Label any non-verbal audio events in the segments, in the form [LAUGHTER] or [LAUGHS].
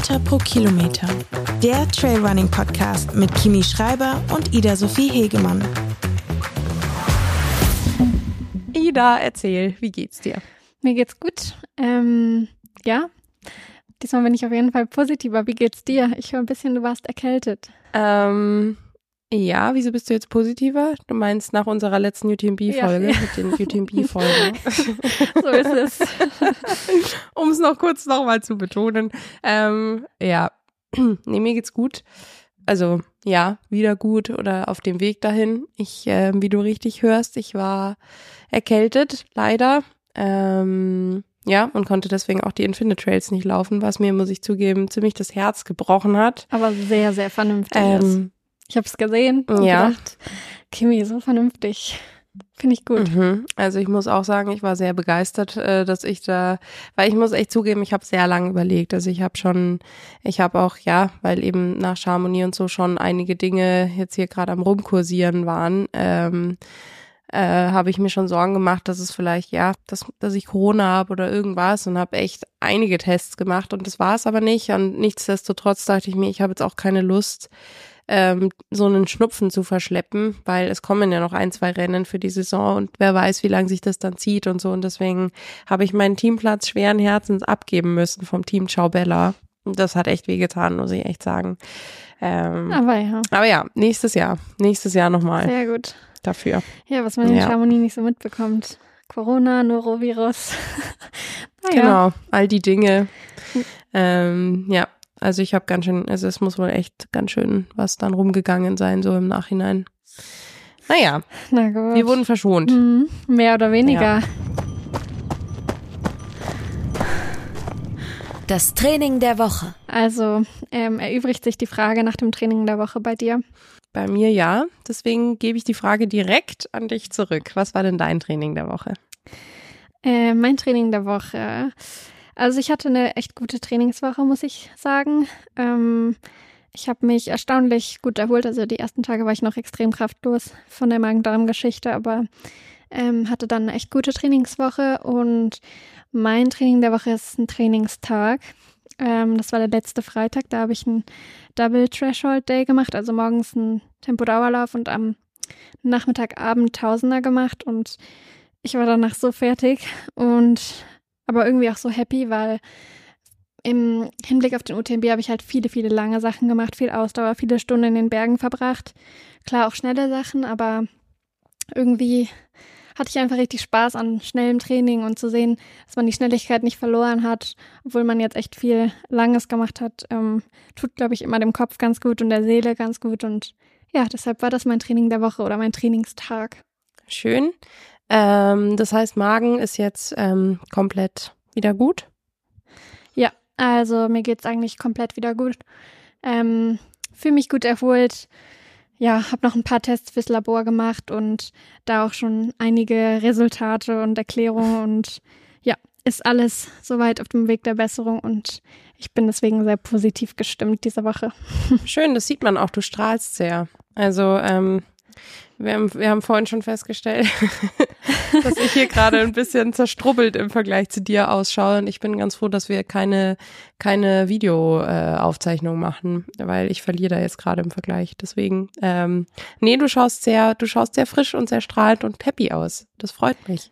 Höhenmeter pro Kilometer. Der Trailrunning Podcast mit Kimi Schreiber und Ida Sophie Hegemann. Ida, erzähl, wie geht's dir? Mir geht's gut. Ähm, ja, diesmal bin ich auf jeden Fall positiver. Wie geht's dir? Ich höre ein bisschen, du warst erkältet. Ähm, ja, wieso bist du jetzt positiver? Du meinst nach unserer letzten UTMB-Folge, ja. mit den UTMB-Folgen. [LAUGHS] [LAUGHS] so ist es. [LAUGHS] um es noch kurz nochmal zu betonen. Ähm, ja, [CLEARS THROAT] nee, mir geht's gut. Also, ja, wieder gut oder auf dem Weg dahin. Ich, äh, wie du richtig hörst, ich war erkältet, leider. Ähm, ja, und konnte deswegen auch die Infinite Trails nicht laufen, was mir, muss ich zugeben, ziemlich das Herz gebrochen hat. Aber sehr, sehr vernünftig Ähm, ist. Ich habe es gesehen und ja. gedacht, Kimi, so vernünftig. Finde ich gut. Mhm. Also ich muss auch sagen, ich war sehr begeistert, äh, dass ich da, weil ich muss echt zugeben, ich habe sehr lange überlegt. Also ich habe schon, ich habe auch, ja, weil eben nach Chamonix und so schon einige Dinge jetzt hier gerade am rumkursieren waren, ähm, äh, habe ich mir schon Sorgen gemacht, dass es vielleicht, ja, dass, dass ich Corona habe oder irgendwas und habe echt einige Tests gemacht und das war es aber nicht. Und nichtsdestotrotz dachte ich mir, ich habe jetzt auch keine Lust, ähm, so einen Schnupfen zu verschleppen, weil es kommen ja noch ein, zwei Rennen für die Saison und wer weiß, wie lange sich das dann zieht und so. Und deswegen habe ich meinen Teamplatz schweren Herzens abgeben müssen vom Team Ciao Bella. Und das hat echt wehgetan, muss ich echt sagen. Ähm, Aber ja, aber ja, nächstes Jahr. Nächstes Jahr nochmal sehr gut. dafür. Ja, was man in Ja. Chamonix nicht so mitbekommt. Corona, Norovirus. [LAUGHS] naja, Genau, all die Dinge. Ähm, ja, also ich habe ganz schön, also es muss wohl echt ganz schön was dann rumgegangen sein, so im Nachhinein. Naja, na gut. wir wurden verschont. Mhm, mehr oder weniger. Das Training der Woche. Also ähm, erübrigt sich die Frage nach dem Training der Woche bei dir. Bei mir ja. Deswegen gebe ich die Frage direkt an dich zurück. Was war denn dein Training der Woche? Äh, mein Training der Woche. Also ich hatte eine echt gute Trainingswoche, muss ich sagen. Ähm, ich habe mich erstaunlich gut erholt. Also die ersten Tage war ich noch extrem kraftlos von der Magen-Darm-Geschichte, aber ähm, hatte dann eine echt gute Trainingswoche. Und mein Training der Woche ist ein Trainingstag. Ähm, das war der letzte Freitag. Da habe ich einen Double Threshold Day gemacht. Also morgens einen Tempodauerlauf und am Nachmittagabend Tausender gemacht. Und ich war danach so fertig und aber irgendwie auch so happy, weil im Hinblick auf den UTMB habe ich halt viele, viele lange Sachen gemacht, viel Ausdauer, viele Stunden in den Bergen verbracht. Klar auch schnelle Sachen, aber irgendwie hatte ich einfach richtig Spaß an schnellem Training und zu sehen, dass man die Schnelligkeit nicht verloren hat, obwohl man jetzt echt viel Langes gemacht hat, ähm, tut, glaube ich, immer dem Kopf ganz gut und der Seele ganz gut. Und ja, deshalb war das mein Training der Woche oder mein Trainingstag. Schön. Ähm, das heißt, Magen ist jetzt ähm, komplett wieder gut. Ja, also mir geht's eigentlich komplett wieder gut. Ähm, Fühle mich gut erholt. Ja, habe noch ein paar Tests fürs Labor gemacht und da auch schon einige Resultate und Erklärungen und ja, ist alles soweit auf dem Weg der Besserung und ich bin deswegen sehr positiv gestimmt diese Woche. [LAUGHS] Schön, das sieht man auch. Du strahlst sehr. Also ähm, wir haben, wir haben vorhin schon festgestellt, [LAUGHS] dass ich hier gerade ein bisschen zerstrubbelt im Vergleich zu dir ausschaue. Und ich bin ganz froh, dass wir keine, keine Videoaufzeichnung äh, machen, weil ich verliere da jetzt gerade im Vergleich. Deswegen, ähm, nee, du schaust sehr, du schaust sehr frisch und sehr strahlend und happy aus. Das freut mich.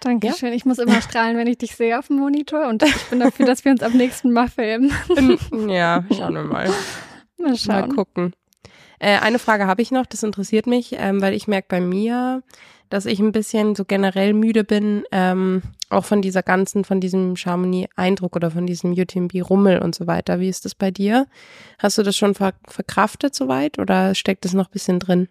Dankeschön. Ich muss immer strahlen, wenn ich dich sehe auf dem Monitor und ich bin dafür, dass wir uns am nächsten Mal filmen. ja, schauen wir mal. Mal Mal schauen. gucken. Äh, eine Frage habe ich noch, das interessiert mich, ähm, weil ich merke bei mir, dass ich ein bisschen so generell müde bin, ähm, auch von dieser ganzen, von diesem Chamonix-Eindruck oder von diesem UTMB-Rummel und so weiter. Wie ist das bei dir? Hast du das schon ver verkraftet soweit oder steckt es noch ein bisschen drin?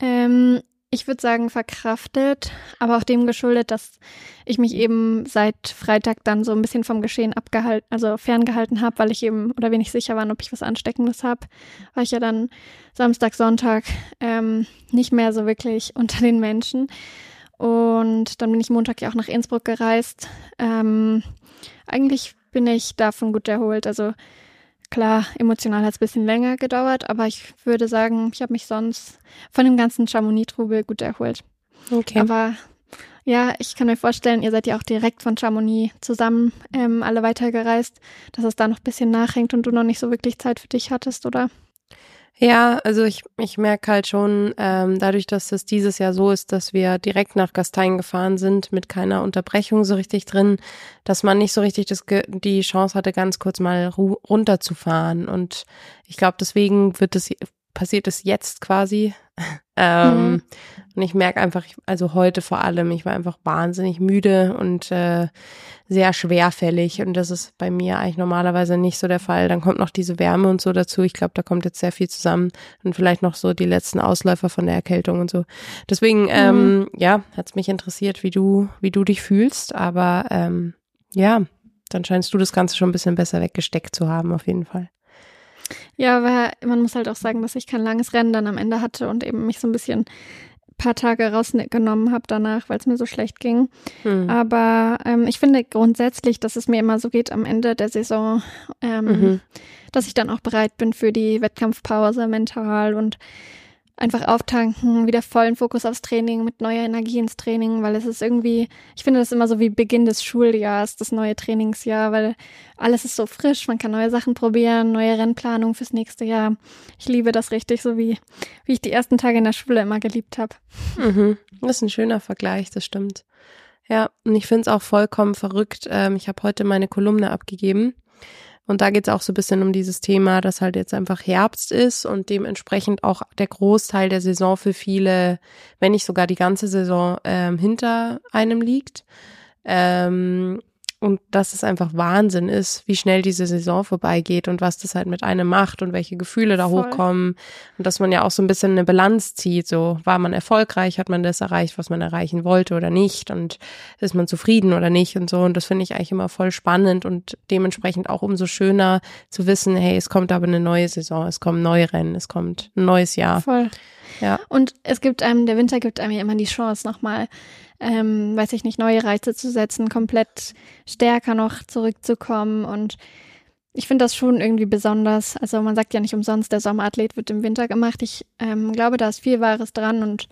Ähm, ich würde sagen verkraftet, aber auch dem geschuldet, dass ich mich eben seit Freitag dann so ein bisschen vom Geschehen abgehalten, also ferngehalten habe, weil ich eben oder wenig sicher war, ob ich was Ansteckendes habe, war ich ja dann Samstag, Sonntag ähm, nicht mehr so wirklich [LAUGHS] unter den Menschen. Und dann bin ich Montag ja auch nach Innsbruck gereist. Ähm, eigentlich bin ich davon gut erholt. Also Klar, emotional hat es ein bisschen länger gedauert, aber ich würde sagen, ich habe mich sonst von dem ganzen Chamonix-Trubel gut erholt. Okay. Aber Ja, ich kann mir vorstellen, ihr seid ja auch direkt von Chamonix zusammen ähm, alle weitergereist, dass es da noch ein bisschen nachhängt und du noch nicht so wirklich Zeit für dich hattest, oder? Ja, also ich, ich merke halt schon, ähm, dadurch, dass es dieses Jahr so ist, dass wir direkt nach Gastein gefahren sind, mit keiner Unterbrechung so richtig drin, dass man nicht so richtig das, die Chance hatte, ganz kurz mal runterzufahren. Und ich glaube, deswegen wird es passiert es jetzt quasi. [LAUGHS] ähm, mhm. Und ich merke einfach, also heute vor allem, ich war einfach wahnsinnig müde und äh, sehr schwerfällig. Und das ist bei mir eigentlich normalerweise nicht so der Fall. Dann kommt noch diese Wärme und so dazu. Ich glaube, da kommt jetzt sehr viel zusammen. Und vielleicht noch so die letzten Ausläufer von der Erkältung und so. Deswegen, mhm. ähm, ja, hat es mich interessiert, wie du, wie du dich fühlst. Aber ähm, ja, dann scheinst du das Ganze schon ein bisschen besser weggesteckt zu haben, auf jeden Fall. Ja, aber man muss halt auch sagen, dass ich kein langes Rennen dann am Ende hatte und eben mich so ein bisschen paar Tage rausgenommen habe danach, weil es mir so schlecht ging. Hm. Aber ähm, ich finde grundsätzlich, dass es mir immer so geht am Ende der Saison, ähm, mhm. dass ich dann auch bereit bin für die Wettkampfpause mental und einfach auftanken, wieder vollen Fokus aufs Training, mit neuer Energie ins Training, weil es ist irgendwie, ich finde das immer so wie Beginn des Schuljahrs, das neue Trainingsjahr, weil alles ist so frisch, man kann neue Sachen probieren, neue Rennplanung fürs nächste Jahr. Ich liebe das richtig, so wie, wie ich die ersten Tage in der Schule immer geliebt habe. Mhm. Das ist ein schöner Vergleich, das stimmt. Ja, und ich finde es auch vollkommen verrückt. Ähm, ich habe heute meine Kolumne abgegeben und da geht es auch so ein bisschen um dieses Thema, dass halt jetzt einfach Herbst ist und dementsprechend auch der Großteil der Saison für viele, wenn nicht sogar die ganze Saison ähm, hinter einem liegt. Ähm, und dass es einfach Wahnsinn ist, wie schnell diese Saison vorbeigeht und was das halt mit einem macht und welche Gefühle da Voll. hochkommen. Und dass man ja auch so ein bisschen eine Bilanz zieht. So, war man erfolgreich, hat man das erreicht, was man erreichen wollte oder nicht? Und ist man zufrieden oder nicht? Und so. Und das finde ich eigentlich immer voll spannend und dementsprechend auch umso schöner zu wissen, hey, es kommt aber eine neue Saison, es kommen neue Rennen, es kommt ein neues Jahr. Voll. Ja. Und es gibt einem, der Winter gibt einem ja immer die Chance, nochmal ähm, weiß ich nicht, neue Reize zu setzen, komplett stärker noch zurückzukommen und ich finde das schon irgendwie besonders. Also man sagt ja nicht umsonst, der Sommerathlet wird im Winter gemacht. Ich ähm, glaube, da ist viel Wahres dran und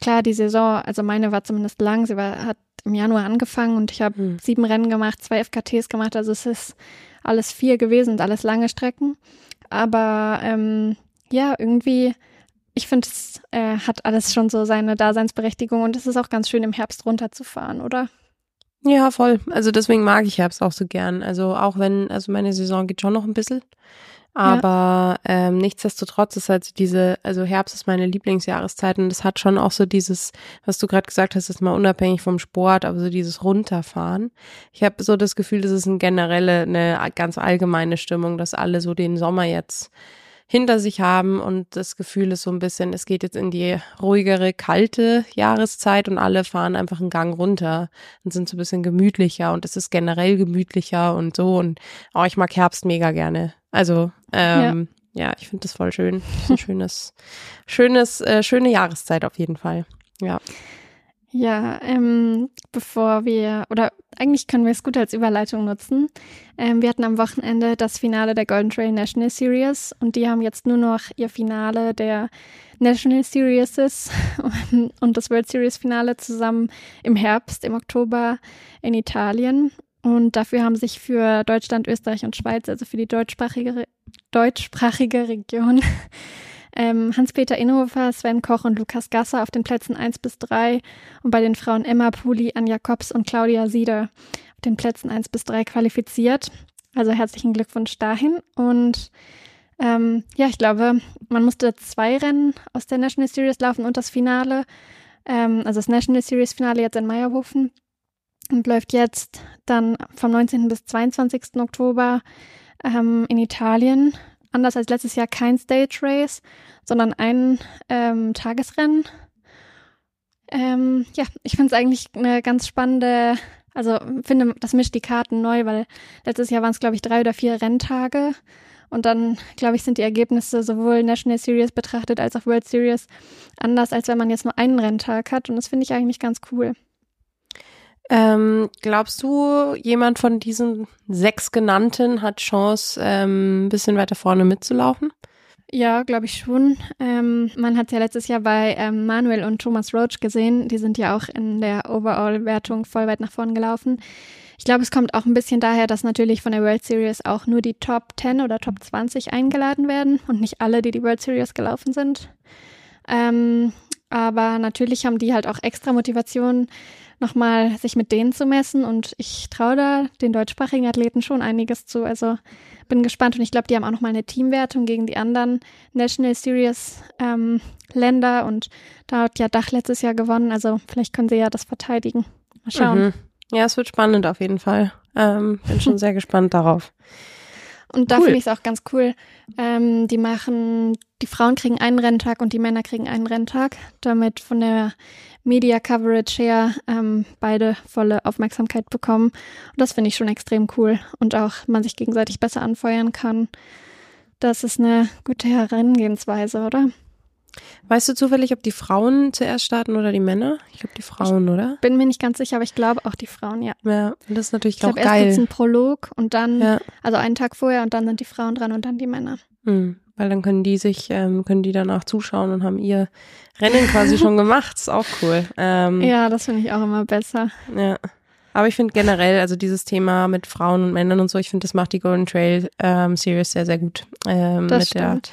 klar, die Saison, also meine war zumindest lang, sie war, hat im Januar angefangen und ich habe hm. sieben Rennen gemacht, zwei FKTs gemacht, also es ist alles vier gewesen und alles lange Strecken. Aber ähm, ja, irgendwie ich finde, es äh, hat alles schon so seine Daseinsberechtigung und es ist auch ganz schön, im Herbst runterzufahren, oder? Ja, voll. Also deswegen mag ich Herbst auch so gern. Also auch wenn, also meine Saison geht schon noch ein bisschen. Aber ja. ähm, nichtsdestotrotz ist halt so diese, also Herbst ist meine Lieblingsjahreszeit und das hat schon auch so dieses, was du gerade gesagt hast, ist mal unabhängig vom Sport, aber so dieses Runterfahren. Ich habe so das Gefühl, das ist eine generelle, eine ganz allgemeine Stimmung, dass alle so den Sommer jetzt hinter sich haben und das Gefühl ist so ein bisschen, es geht jetzt in die ruhigere, kalte Jahreszeit und alle fahren einfach einen Gang runter und sind so ein bisschen gemütlicher und es ist generell gemütlicher und so und oh, ich mag Herbst mega gerne. Also, ähm, ja. ja ich finde das voll schön. Das ist ein [LAUGHS] schönes, schönes, äh, schöne Jahreszeit auf jeden Fall. Ja. Ja, ähm, bevor wir, oder eigentlich können wir es gut als Überleitung nutzen. Ähm, wir hatten am Wochenende das Finale der Golden Trail National Series und die haben jetzt nur noch ihr Finale der National Series [LAUGHS] und das World Series Finale zusammen im Herbst, im Oktober in Italien. Und dafür haben sich für Deutschland, Österreich und Schweiz, also für die deutschsprachige, deutschsprachige Region, [LAUGHS] ähm, Hans-Peter Inhofer, Sven Koch und Lukas Gasser auf den Plätzen 1 bis 3 und bei den Frauen Emma Puli, Anja Kops und Claudia Sieder auf den Plätzen 1 bis 3 qualifiziert. Also herzlichen Glückwunsch dahin. Und ähm, ja, ich glaube, man musste zwei Rennen aus der National Series laufen und das Finale, ähm, also das National Series Finale jetzt in Meierhofen und läuft jetzt dann vom 19. bis 22. Oktober ähm, in Italien anders als letztes Jahr kein Stage Race, sondern ein ähm, Tagesrennen. Ähm, ja, ich finde es eigentlich eine ganz spannende, also finde, das mischt die Karten neu, weil letztes Jahr waren es, glaube ich, drei oder vier Renntage. Und dann, glaube ich, sind die Ergebnisse sowohl National Series betrachtet als auch World Series anders, als wenn man jetzt nur einen Renntag hat. Und das finde ich eigentlich ganz cool. Ähm, glaubst du, jemand von diesen sechs genannten hat Chance, ähm, ein bisschen weiter vorne mitzulaufen? Ja, glaube ich schon. Ähm, man hat ja letztes Jahr bei ähm, Manuel und Thomas Roach gesehen. Die sind ja auch in der Overall-Wertung voll weit nach vorn gelaufen. Ich glaube, es kommt auch ein bisschen daher, dass natürlich von der World Series auch nur die Top 10 oder Top 20 eingeladen werden und nicht alle, die die World Series gelaufen sind. Ähm, aber natürlich haben die halt auch extra Motivation, nochmal sich mit denen zu messen. Und ich traue da den deutschsprachigen Athleten schon einiges zu. Also bin gespannt und ich glaube, die haben auch nochmal eine Teamwertung gegen die anderen National Series ähm, Länder und da hat ja Dach letztes Jahr gewonnen. Also vielleicht können sie ja das verteidigen. Mal schauen. Mhm. Ja, es wird spannend auf jeden Fall. Ähm, bin schon [LAUGHS] sehr gespannt darauf. Und da cool. finde ich es auch ganz cool. Ähm, die machen, die Frauen kriegen einen Renntag und die Männer kriegen einen Renntag, damit von der Media Coverage her ähm, beide volle Aufmerksamkeit bekommen. Und das finde ich schon extrem cool. Und auch man sich gegenseitig besser anfeuern kann. Das ist eine gute Herangehensweise, oder? Weißt du zufällig, ob die Frauen zuerst starten oder die Männer? Ich glaube die Frauen, ich oder? Bin mir nicht ganz sicher, aber ich glaube auch die Frauen, ja. Ja, das ist natürlich ich auch glaub, geil. Erst gibt's einen Prolog und dann, ja. also einen Tag vorher und dann sind die Frauen dran und dann die Männer. Mhm, weil dann können die sich, ähm, können die danach zuschauen und haben ihr Rennen quasi schon [LAUGHS] gemacht. Ist auch cool. Ähm, ja, das finde ich auch immer besser. Ja. Aber ich finde generell, also dieses Thema mit Frauen und Männern und so, ich finde, das macht die Golden Trail ähm, Series sehr, sehr gut. Ähm, das mit stimmt. Der,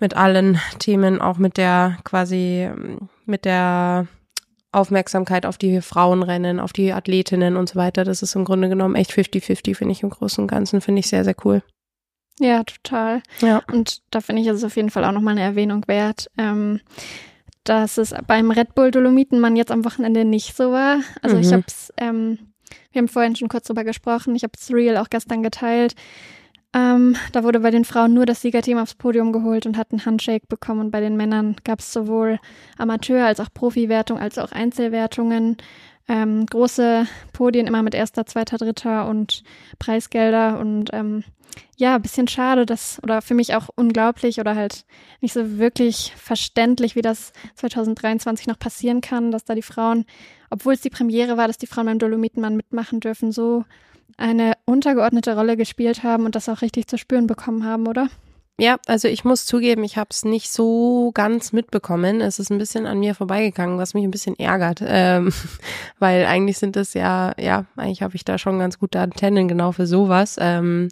mit allen Themen, auch mit der quasi, mit der Aufmerksamkeit auf die Frauenrennen, auf die Athletinnen und so weiter. Das ist im Grunde genommen echt 50-50, finde ich im Großen und Ganzen, finde ich sehr, sehr cool. Ja, total. Ja. Und da finde ich es auf jeden Fall auch nochmal eine Erwähnung wert, ähm, dass es beim Red Bull Dolomiten man jetzt am Wochenende nicht so war. Also Mhm. ich habe es, ähm, wir haben vorhin schon kurz drüber gesprochen, ich habe es Real auch gestern geteilt. Ähm, da wurde bei den Frauen nur das Siegerteam aufs Podium geholt und hat einen Handshake bekommen. Und bei den Männern gab es sowohl Amateur- als auch Profi-Wertung, als auch Einzelwertungen. Ähm, große Podien immer mit erster, zweiter, dritter und Preisgelder. Und ähm, ja, ein bisschen schade, dass, oder für mich auch unglaublich oder halt nicht so wirklich verständlich, wie das 2023 noch passieren kann, dass da die Frauen, obwohl es die Premiere war, dass die Frauen beim Dolomitenmann mitmachen dürfen, so eine untergeordnete Rolle gespielt haben und das auch richtig zu spüren bekommen haben, oder? Ja, also ich muss zugeben, ich habe es nicht so ganz mitbekommen. Es ist ein bisschen an mir vorbeigegangen, was mich ein bisschen ärgert, ähm, [LAUGHS] weil eigentlich sind das ja, ja, eigentlich habe ich da schon ganz gute Antennen genau für sowas. Ähm,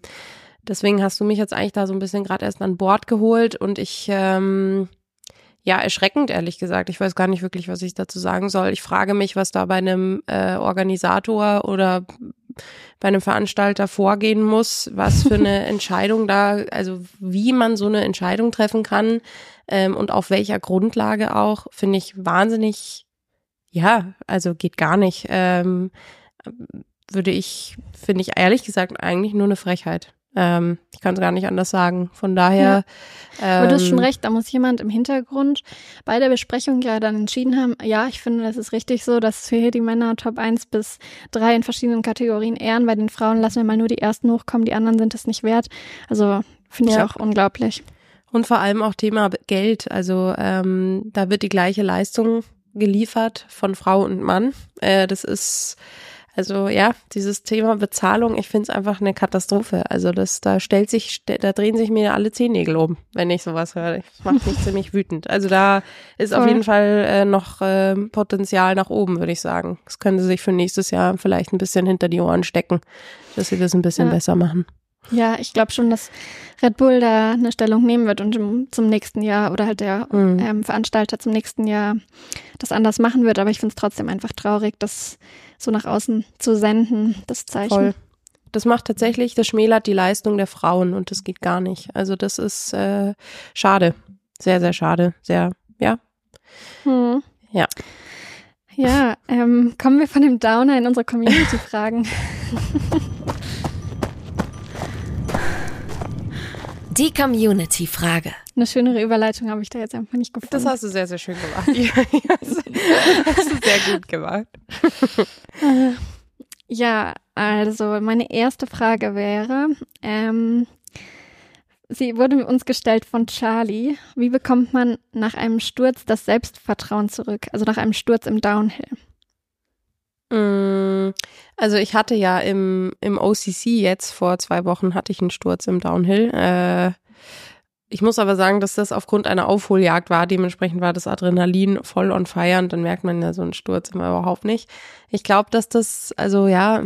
deswegen hast du mich jetzt eigentlich da so ein bisschen gerade erst an Bord geholt und ich ähm, ja, erschreckend, ehrlich gesagt. Ich weiß gar nicht wirklich, was ich dazu sagen soll. Ich frage mich, was da bei einem äh, Organisator oder bei einem Veranstalter vorgehen muss, was für eine [LAUGHS] Entscheidung da, also wie man so eine Entscheidung treffen kann ähm, und auf welcher Grundlage auch, finde ich wahnsinnig, ja, also geht gar nicht. Ähm, würde ich, finde ich ehrlich gesagt eigentlich nur eine Frechheit. Ähm, ich kann es gar nicht anders sagen. Von daher. Ja. Aber du hast schon ähm, recht, da muss jemand im Hintergrund bei der Besprechung ja dann entschieden haben, ja, ich finde, das ist richtig so, dass wir hier die Männer Top 1 bis 3 in verschiedenen Kategorien ehren. Bei den Frauen lassen wir mal nur die ersten hochkommen, die anderen sind es nicht wert. Also finde ich Ja. auch unglaublich. Und vor allem auch Thema Geld. Also ähm, da wird die gleiche Leistung geliefert von Frau und Mann. Äh, das ist also ja dieses Thema Bezahlung. Ich finde es einfach eine Katastrophe. Also das da stellt sich da drehen sich mir alle Zehennägel um, wenn ich sowas höre. Das macht mich ziemlich wütend. Also da ist auf Voll. jeden Fall äh, noch äh, Potenzial nach oben, würde ich sagen. Das können sie sich für nächstes Jahr vielleicht ein bisschen hinter die Ohren stecken, dass sie das ein bisschen Ja. besser machen. Ja, ich glaube schon, dass Red Bull da eine Stellung nehmen wird und zum nächsten Jahr oder halt der Mhm. ähm, Veranstalter zum nächsten Jahr das anders machen wird. Aber ich finde es trotzdem einfach traurig, das so nach außen zu senden, das Zeichen. Voll. Das macht tatsächlich, das schmälert die Leistung der Frauen und das geht gar nicht. Also das ist äh, schade. Sehr, sehr schade. Sehr, ja. Hm. Ja. Ja, ähm, kommen wir von dem Downer in unsere Community-Fragen. [LAUGHS] Die Community-Frage. Eine schönere Überleitung habe ich da jetzt einfach nicht gefunden. Das hast du sehr, sehr schön gemacht. [LAUGHS] Ja, das hast du sehr gut gemacht. [LAUGHS] Ja, also meine erste Frage wäre, ähm, sie wurde uns gestellt von Charlie. Wie bekommt man nach einem Sturz das Selbstvertrauen zurück? Also nach einem Sturz im Downhill. Mm, Also ich hatte ja im, im OCC jetzt vor zwei Wochen hatte ich einen Sturz im Downhill. Äh, ich muss aber sagen, dass das aufgrund einer Aufholjagd war. Dementsprechend war das Adrenalin voll on fire und dann merkt man ja so einen Sturz immer überhaupt nicht. Ich glaube, dass das, also ja,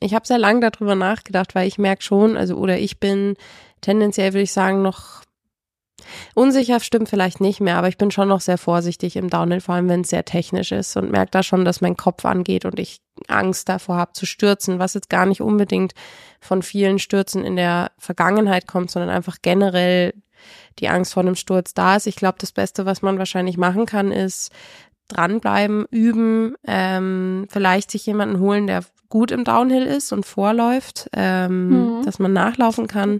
ich habe sehr lange darüber nachgedacht, weil ich merke schon, also oder ich bin tendenziell, würde ich sagen, noch unsicher stimmt vielleicht nicht mehr, aber ich bin schon noch sehr vorsichtig im Downhill, vor allem wenn es sehr technisch ist und merke da schon, dass mein Kopf angeht und ich Angst davor habe zu stürzen, was jetzt gar nicht unbedingt von vielen Stürzen in der Vergangenheit kommt, sondern einfach generell die Angst vor einem Sturz da ist. Ich glaube, das Beste, was man wahrscheinlich machen kann, ist dranbleiben, üben, ähm, vielleicht sich jemanden holen, der gut im Downhill ist und vorläuft, ähm, mhm. dass man nachlaufen kann,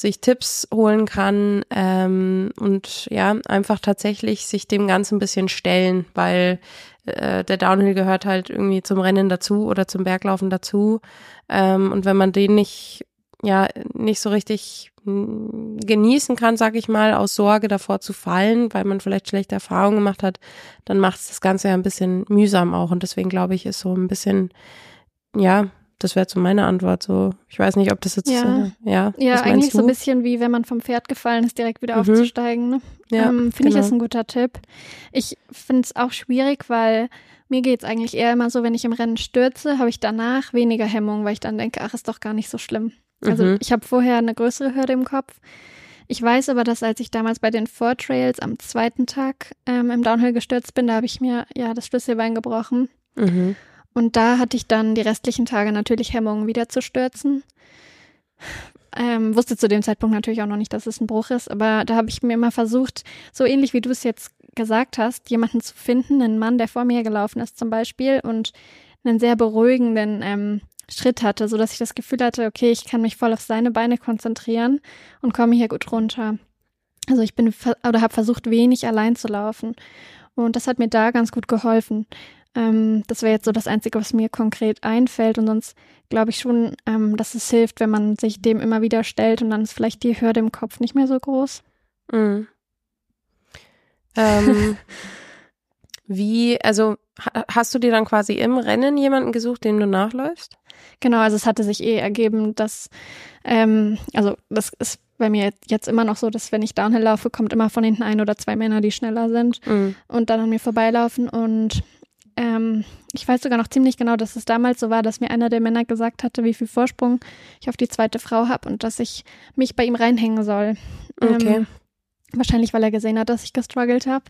sich Tipps holen kann ähm, und ja, einfach tatsächlich sich dem Ganzen ein bisschen stellen, weil äh, der Downhill gehört halt irgendwie zum Rennen dazu oder zum Berglaufen dazu. Ähm, und wenn man den nicht ja nicht so richtig hm, genießen kann, sag ich mal, aus Sorge davor zu fallen, weil man vielleicht schlechte Erfahrungen gemacht hat, dann macht es das Ganze ja ein bisschen mühsam auch. Und deswegen glaube ich, ist so ein bisschen, ja, das wäre so meine Antwort. So, ich weiß nicht, ob das jetzt ja, äh, ja, ja eigentlich so ein bisschen wie wenn man vom Pferd gefallen ist, direkt wieder mhm. aufzusteigen. Ne? Ja, ähm, finde genau. ich ist ein guter Tipp. Ich finde es auch schwierig, weil mir geht's eigentlich eher immer so, wenn ich im Rennen stürze, habe ich danach weniger Hemmung, weil ich dann denke, ach, ist doch gar nicht so schlimm. Also mhm. ich habe vorher eine größere Hürde im Kopf. Ich weiß aber, dass als ich damals bei den Four Trails am zweiten Tag ähm, im Downhill gestürzt bin, da habe ich mir ja das Schlüsselbein gebrochen. Mhm. Und da hatte ich dann die restlichen Tage natürlich Hemmungen, wieder zu stürzen. Ähm, wusste zu dem Zeitpunkt natürlich auch noch nicht, dass es ein Bruch ist, aber da habe ich mir immer versucht, so ähnlich wie du es jetzt gesagt hast, jemanden zu finden, einen Mann, der vor mir gelaufen ist zum Beispiel und einen sehr beruhigenden ähm, Schritt hatte, so dass ich das Gefühl hatte, okay, ich kann mich voll auf seine Beine konzentrieren und komme hier gut runter. Also ich bin oder habe versucht, wenig allein zu laufen. Und das hat mir da ganz gut geholfen. Ähm, das wäre jetzt so das Einzige, was mir konkret einfällt. Und sonst glaube ich schon, ähm, dass es hilft, wenn man sich dem immer wieder stellt und dann ist vielleicht die Hürde im Kopf nicht mehr so groß. Mhm. Ähm, [LAUGHS] wie, also hast du dir dann quasi im Rennen jemanden gesucht, dem du nachläufst? Genau, also es hatte sich eh ergeben, dass, ähm, also das ist bei mir jetzt immer noch so, dass wenn ich Downhill laufe, kommt immer von hinten ein oder zwei Männer, die schneller sind mhm. und dann an mir vorbeilaufen. Und ähm, ich weiß sogar noch ziemlich genau, dass es damals so war, dass mir einer der Männer gesagt hatte, wie viel Vorsprung ich auf die zweite Frau habe und dass ich mich bei ihm reinhängen soll. Okay. Ähm, wahrscheinlich, weil er gesehen hat, dass ich gestruggelt habe.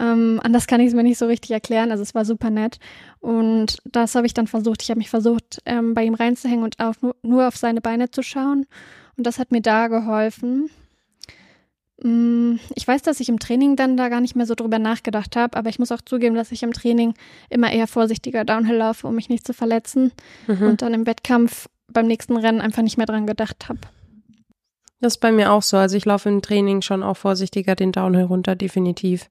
Ähm, anders kann ich es mir nicht so richtig erklären. Also es war super nett. Und das habe ich dann versucht. Ich habe mich versucht, ähm, bei ihm reinzuhängen und auch nur, nur auf seine Beine zu schauen. Und das hat mir da geholfen. Mm, ich weiß, dass ich im Training dann da gar nicht mehr so drüber nachgedacht habe, aber ich muss auch zugeben, dass ich im Training immer eher vorsichtiger Downhill laufe, um mich nicht zu verletzen mhm. und dann im Wettkampf beim nächsten Rennen einfach nicht mehr dran gedacht habe. Das ist bei mir auch so. Also ich laufe im Training schon auch vorsichtiger den Downhill runter, definitiv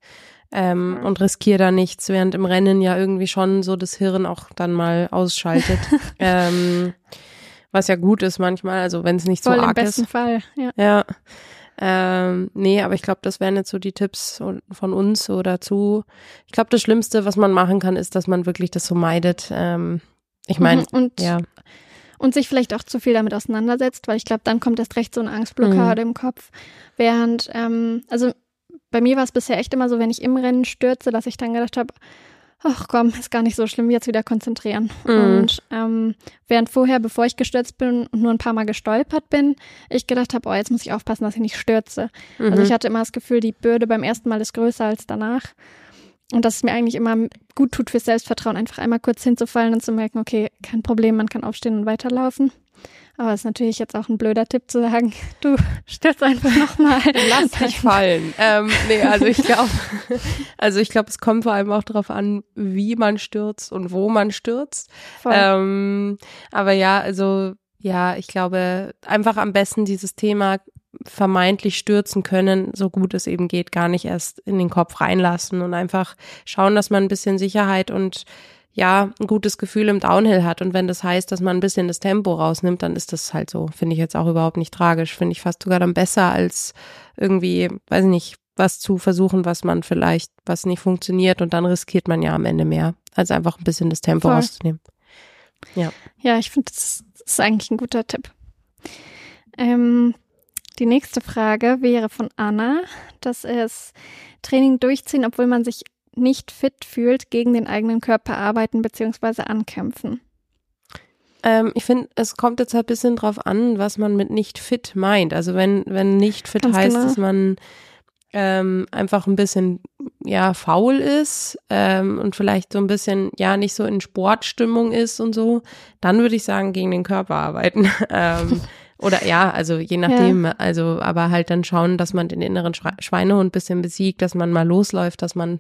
ähm, und riskiere da nichts, während im Rennen ja irgendwie schon so das Hirn auch dann mal ausschaltet. [LAUGHS] ähm, was ja gut ist manchmal, also wenn es nicht Voll so arg ist. Im besten ist. Fall, ja. Ja. Ähm, nee, aber ich glaube, das wären jetzt so die Tipps von uns so dazu. Ich glaube, das Schlimmste, was man machen kann, ist, dass man wirklich das so meidet. Ähm, ich meine, mhm, ja. Und sich vielleicht auch zu viel damit auseinandersetzt, weil ich glaube, dann kommt erst recht so eine Angstblockade mhm. im Kopf. Während, ähm, also bei mir war es bisher echt immer so, wenn ich im Rennen stürze, dass ich dann gedacht habe, ach komm, ist gar nicht so schlimm, jetzt wieder konzentrieren. Mhm. Und ähm, während vorher, bevor ich gestürzt bin und nur ein paar Mal gestolpert bin, ich gedacht habe, oh, jetzt muss ich aufpassen, dass ich nicht stürze. Mhm. Also ich hatte immer das Gefühl, die Bürde beim ersten Mal ist größer als danach. Und dass es mir eigentlich immer gut tut fürs Selbstvertrauen, einfach einmal kurz hinzufallen und zu merken, okay, kein Problem, man kann aufstehen und weiterlaufen. Aber es ist natürlich jetzt auch ein blöder Tipp zu sagen, [LAUGHS] du stürzt einfach nochmal. [LAUGHS] Lass dich fallen. ähm, nee, also ich [LAUGHS] glaube, also ich glaube, es kommt vor allem auch darauf an, wie man stürzt und wo man stürzt. Ähm, aber ja, also ja, ich glaube, einfach am besten dieses Thema vermeintlich stürzen können, so gut es eben geht, gar nicht erst in den Kopf reinlassen und einfach schauen, dass man ein bisschen Sicherheit und ja, ein gutes Gefühl im Downhill hat. Und wenn das heißt, dass man ein bisschen das Tempo rausnimmt, dann ist das halt so. Finde ich jetzt auch überhaupt nicht tragisch. Finde ich fast sogar dann besser als irgendwie, weiß ich nicht, was zu versuchen, was man vielleicht, was nicht funktioniert und dann riskiert man ja am Ende mehr, als einfach ein bisschen das Tempo Voll. rauszunehmen. Ja. Ja, ich finde, das ist eigentlich ein guter Tipp. Ähm, Die nächste Frage wäre von Anna. Das ist Training durchziehen, obwohl man sich nicht fit fühlt, gegen den eigenen Körper arbeiten bzw. ankämpfen. Ähm, ich finde, es kommt jetzt ein bisschen drauf an, was man mit nicht fit meint. Also wenn, wenn nicht fit Ganz heißt, genau. dass man ähm, einfach ein bisschen ja faul ist ähm, und vielleicht so ein bisschen ja nicht so in Sportstimmung ist und so, dann würde ich sagen gegen den Körper arbeiten. [LAUGHS] ähm, oder ja, also je nachdem, also aber halt dann schauen, dass man den inneren Schwe- Schweinehund ein bisschen besiegt, dass man mal losläuft, dass man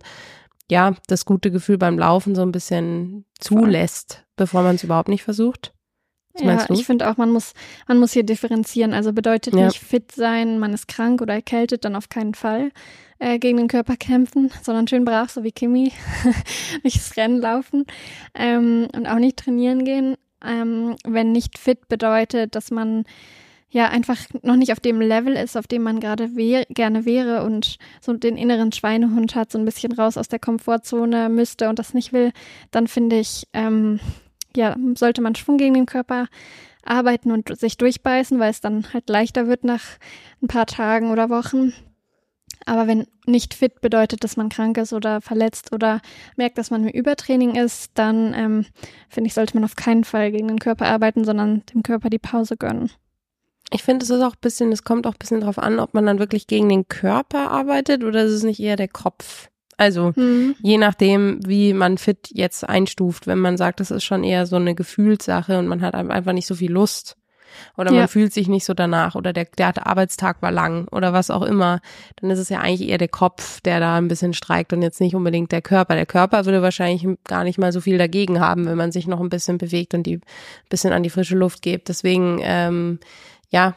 ja das gute Gefühl beim Laufen so ein bisschen zulässt, bevor man es überhaupt nicht versucht. Ja, ich finde auch, man muss, man muss hier differenzieren. Also bedeutet Ja. nicht fit sein, man ist krank oder erkältet, dann auf keinen Fall äh, gegen den Körper kämpfen, sondern schön brav, so wie Kimi, [LAUGHS] nicht das Rennen laufen ähm, und auch nicht trainieren gehen. Ähm, wenn nicht fit bedeutet, dass man ja einfach noch nicht auf dem Level ist, auf dem man gerade wär, gerne wäre und so den inneren Schweinehund hat, so ein bisschen raus aus der Komfortzone müsste und das nicht will, dann finde ich, ähm, ja, sollte man schon gegen den Körper arbeiten und sich durchbeißen, weil es dann halt leichter wird nach ein paar Tagen oder Wochen. Aber wenn nicht fit bedeutet, dass man krank ist oder verletzt oder merkt, dass man im Übertraining ist, dann ähm, finde ich, sollte man auf keinen Fall gegen den Körper arbeiten, sondern dem Körper die Pause gönnen. Ich finde, es ist auch ein bisschen, es kommt auch ein bisschen drauf an, ob man dann wirklich gegen den Körper arbeitet oder ist es nicht eher der Kopf. Also Hm. je nachdem, wie man fit jetzt einstuft, wenn man sagt, das ist schon eher so eine Gefühlssache und man hat einfach nicht so viel Lust oder man Ja. fühlt sich nicht so danach oder der, der Arbeitstag war lang oder was auch immer, dann ist es ja eigentlich eher der Kopf, der da ein bisschen streikt und jetzt nicht unbedingt der Körper. Der Körper würde wahrscheinlich gar nicht mal so viel dagegen haben, wenn man sich noch ein bisschen bewegt und die ein bisschen an die frische Luft gibt. Deswegen, ähm, ja,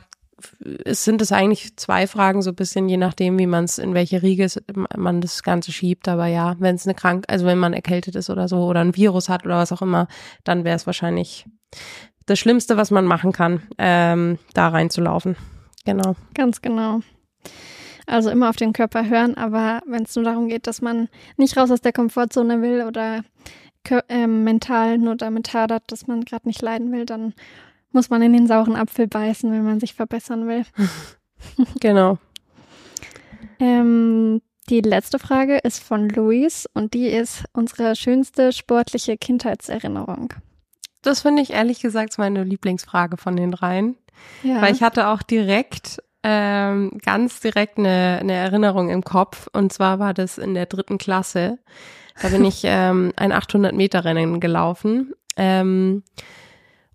es sind es eigentlich zwei Fragen, so ein bisschen je nachdem, wie man es, in welche Riege es- man das Ganze schiebt. Aber ja, wenn es eine Krank, also wenn man erkältet ist oder so oder ein Virus hat oder was auch immer, dann wäre es wahrscheinlich das Schlimmste, was man machen kann, ähm, da reinzulaufen. Genau. Ganz genau. Also immer auf den Körper hören, aber wenn es nur darum geht, dass man nicht raus aus der Komfortzone will oder ähm, mental nur damit hadert, dass man gerade nicht leiden will, dann muss man in den sauren Apfel beißen, wenn man sich verbessern will. [LAUGHS] [LAUGHS] Genau. Ähm, die letzte Frage ist von Luis und die ist unsere schönste sportliche Kindheitserinnerung. Das finde ich ehrlich gesagt meine Lieblingsfrage von den dreien. Ja. Weil ich hatte auch direkt, ähm, ganz direkt eine, eine Erinnerung im Kopf. Und zwar war das in der dritten Klasse. Da bin [LAUGHS] ich ähm, ein 800 Meter Rennen gelaufen. Ähm,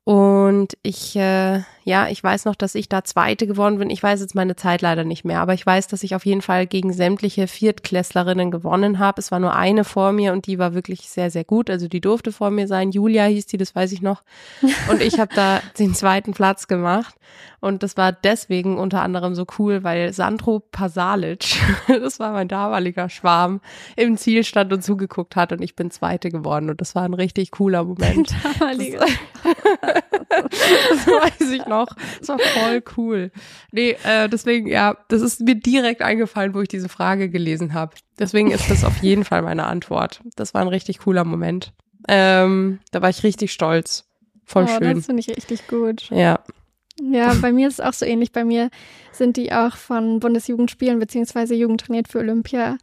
und ich, äh, ja, ich weiß noch, dass ich da Zweite geworden bin. Ich weiß jetzt meine Zeit leider nicht mehr, aber ich weiß, dass ich auf jeden Fall gegen sämtliche Viertklässlerinnen gewonnen habe. Es war nur eine vor mir und die war wirklich sehr, sehr gut. Also die durfte vor mir sein. Julia hieß die, das weiß ich noch. [LAUGHS] Und ich habe da den zweiten Platz gemacht. Und das war deswegen unter anderem so cool, weil Sandro Pasalic, [LAUGHS] das war mein damaliger Schwarm, im Ziel stand und zugeguckt hat und ich bin Zweite geworden. Und das war ein richtig cooler Moment. [LAUGHS] Damalige- das weiß ich noch. Das war voll cool. Nee, äh, deswegen, ja, das ist mir direkt eingefallen, wo ich diese Frage gelesen habe. Deswegen ist das auf jeden Fall meine Antwort. Das war ein richtig cooler Moment. Ähm, da war ich richtig stolz. Voll oh, schön. Das finde ich richtig gut. Ja. Ja, bei mir ist es auch so ähnlich. Bei mir sind die auch von Bundesjugendspielen beziehungsweise Jugend trainiert für Olympia.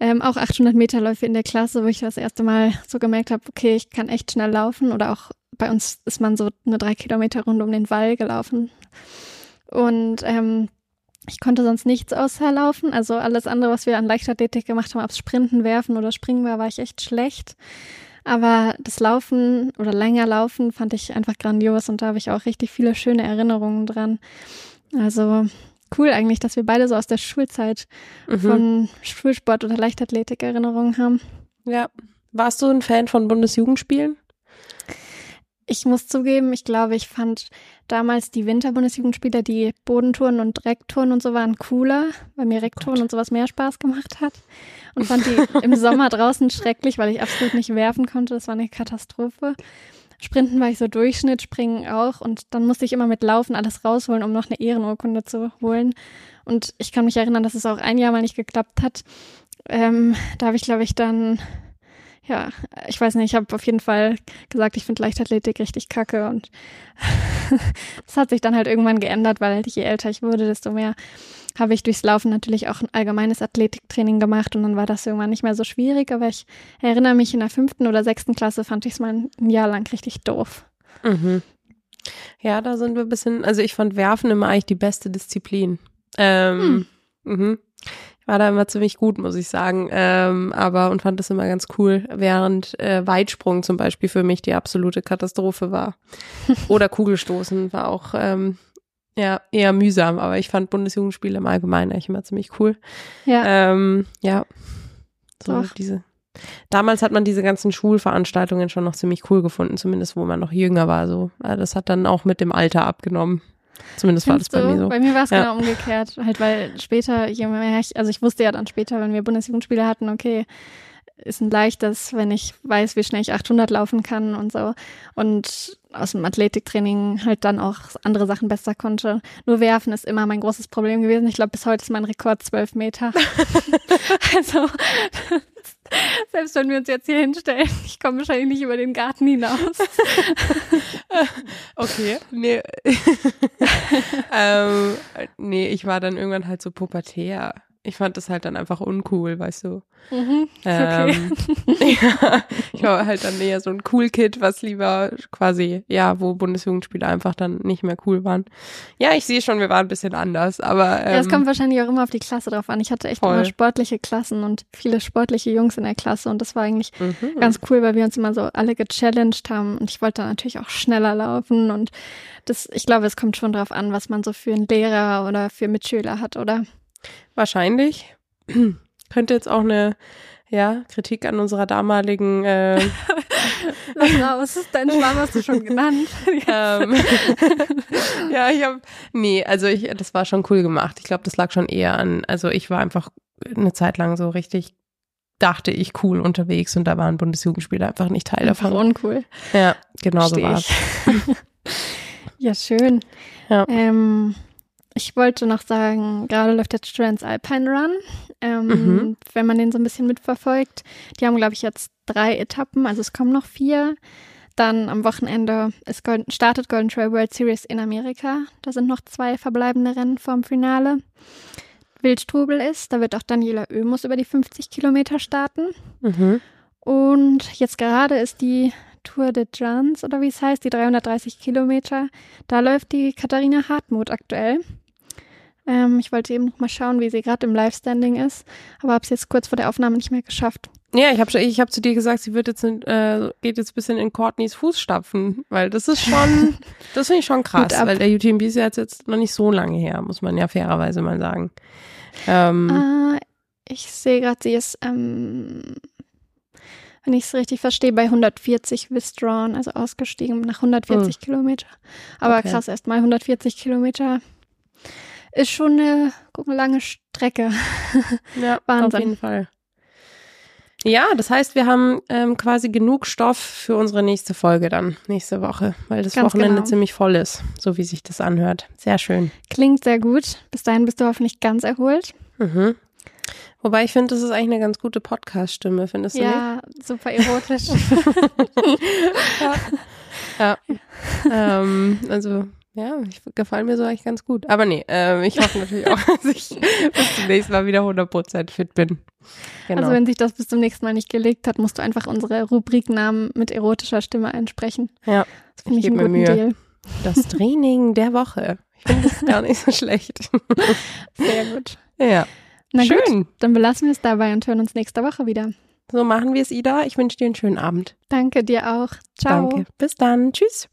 Ähm, auch 800 Meter Läufe in der Klasse, wo ich das erste Mal so gemerkt habe, okay, ich kann echt schnell laufen. Oder auch bei uns ist man so eine drei Kilometer Runde um den Wall gelaufen. Und ähm, ich konnte sonst nichts außer laufen. Also alles andere, was wir an Leichtathletik gemacht haben, ob Sprinten, Werfen oder Springen war, war ich echt schlecht. Aber das Laufen oder länger Laufen fand ich einfach grandios und da habe ich auch richtig viele schöne Erinnerungen dran. Also cool eigentlich, dass wir beide so aus der Schulzeit Mhm. von Schulsport oder Leichtathletik Erinnerungen haben. ja. Warst du ein Fan von Bundesjugendspielen? Ich muss zugeben, ich glaube, ich fand damals die Winterbundesjugendspiele, die Bodentouren und Recktouren und so waren cooler, weil mir Recktouren und sowas mehr Spaß gemacht hat. Und fand die im Sommer [LAUGHS] draußen schrecklich, weil ich absolut nicht werfen konnte. Das war eine Katastrophe. Sprinten war ich so Durchschnitt, Springen auch. Und dann musste ich immer mit Laufen alles rausholen, um noch eine Ehrenurkunde zu holen. Und ich kann mich erinnern, dass es auch ein Jahr mal nicht geklappt hat. Ähm, da habe ich, glaube ich, dann ja, ich weiß nicht, ich habe auf jeden Fall gesagt, ich finde Leichtathletik richtig kacke und [LAUGHS] das hat sich dann halt irgendwann geändert, weil je älter ich wurde, desto mehr habe ich durchs Laufen natürlich auch ein allgemeines Athletiktraining gemacht und dann war das irgendwann nicht mehr so schwierig, aber ich erinnere mich, in der fünften oder sechsten Klasse fand ich es mal ein Jahr lang richtig doof. Mhm. Ja, da sind wir ein bisschen, also ich fand Werfen immer eigentlich die beste Disziplin. Ähm, hm. mhm. War da immer ziemlich gut, muss ich sagen, ähm, aber und fand das immer ganz cool, während äh, Weitsprung zum Beispiel für mich die absolute Katastrophe war. [LAUGHS] Oder Kugelstoßen war auch ähm, ja eher mühsam, aber ich fand Bundesjugendspiele im Allgemeinen eigentlich immer ziemlich cool. Ja. Ähm, ja. So Doch. diese. Damals hat man diese ganzen Schulveranstaltungen schon noch ziemlich cool gefunden, zumindest wo man noch jünger war. So, das hat dann auch mit dem Alter abgenommen. Zumindest war das bei mir so. Bei mir war es Ja. genau umgekehrt, halt weil später, je mehr ich, also ich wusste ja dann später, wenn wir Bundesjugendspiele hatten, okay, ist ein leichtes, wenn ich weiß, wie schnell ich 800 laufen kann und so. Und aus dem Athletiktraining halt dann auch andere Sachen besser konnte. Nur werfen ist immer mein großes Problem gewesen. Ich glaube, bis heute ist mein Rekord 12 Meter. [LAUGHS] [LAUGHS] also, [LAUGHS] selbst wenn wir uns jetzt hier hinstellen, ich komme wahrscheinlich nicht über den Garten hinaus. [LAUGHS] Okay, nee. [LAUGHS] ähm, nee, ich war dann irgendwann halt so pubertär. Ich fand das halt dann einfach uncool, weißt du. Mhm, ist okay. Ähm, [LAUGHS] [LAUGHS] ja, ich war halt dann eher so ein Cool Kid, was lieber quasi, ja, wo Bundesjugendspiele einfach dann nicht mehr cool waren. Ja, ich sehe schon, wir waren ein bisschen anders, aber ähm, Ja, es kommt wahrscheinlich auch immer auf die Klasse drauf an. Ich hatte echt voll. immer sportliche Klassen und viele sportliche Jungs in der Klasse und das war eigentlich mhm. ganz cool, weil wir uns immer so alle gechallenged haben und ich wollte dann natürlich auch schneller laufen und das, ich glaube, es kommt schon drauf an, was man so für einen Lehrer oder für Mitschüler hat, oder? Wahrscheinlich. [CLEARS THROAT] Könnte jetzt auch eine ja, Kritik an unserer damaligen äh, [LAUGHS] Lass raus, deinen Schwarm hast du schon genannt. [LAUGHS] ähm, [LAUGHS] ja, ich habe nee, also ich das war schon cool gemacht. Ich glaube, das lag schon eher an, also ich war einfach eine Zeit lang so richtig dachte ich cool unterwegs und da waren Bundesjugendspiele einfach nicht Teil Einfach davon. uncool. Ja, genau so Versteh war ich. es. Ja, schön. Ja. Ähm, ich wollte noch sagen, gerade läuft jetzt Trans Alpine Run. Ähm, Mhm. Wenn man den so ein bisschen mitverfolgt, die haben, glaube ich, jetzt drei Etappen, also es kommen noch vier. Dann am Wochenende Golden, startet Golden Trail World Series in Amerika. Da sind noch zwei verbleibende Rennen vorm Finale. Wildstrubel ist, da wird auch Daniela Oemus über die 50 Kilometer starten. Mhm. Und jetzt gerade ist die Tour de Jans oder wie es heißt, die 330 Kilometer. Da läuft die Katharina Hartmut aktuell. Ähm, ich wollte eben noch mal schauen, wie sie gerade im Live-Standing ist, aber habe es jetzt kurz vor der Aufnahme nicht mehr geschafft. Ja, ich habe ich hab zu dir gesagt, sie wird jetzt äh, geht jetzt ein bisschen in Courtneys Fußstapfen, weil das ist schon, [LAUGHS] das finde ich schon krass, weil der UTMB ist ja jetzt, noch nicht so lange her, muss man ja fairerweise mal sagen. Ähm, Ah, ich sehe gerade, sie ist, ähm, wenn ich es richtig verstehe, bei 140 withdrawn, also ausgestiegen nach 140 Kilometer. Aber Hm. Okay. krass, erst mal 140 Kilometer ist schon eine lange Strecke. [LAUGHS] Ja, Wahnsinn. auf jeden Fall. Ja, das heißt, wir haben ähm, quasi genug Stoff für unsere nächste Folge dann, nächste Woche, weil das Ganz Wochenende genau. ziemlich voll ist, so wie sich das anhört. Sehr schön. Klingt sehr gut. Bis dahin bist du hoffentlich ganz erholt. Mhm. Wobei ich finde, das ist eigentlich eine ganz gute Podcast-Stimme, findest du nicht? Ja, super erotisch. [LAUGHS] [LAUGHS] Ja. ähm, also, ja, ich gefallen mir so eigentlich ganz gut. Aber nee, ähm, ich hoffe natürlich auch, [LAUGHS] dass ich bis zum nächsten Mal wieder 100% fit bin. Genau. Also wenn sich das bis zum nächsten Mal nicht gelegt hat, musst du einfach unsere Rubriknamen mit erotischer Stimme einsprechen. ja, Das finde Ich ich, einen guten Mühe. Deal. das Training der Woche. Ich finde das gar nicht so schlecht. Sehr gut. ja, Na gut, schön. dann belassen wir es dabei und hören uns nächste Woche wieder. So machen wir es, Ida. Ich wünsche dir einen schönen Abend. Danke dir auch. Ciao. Danke. Bis dann. Tschüss.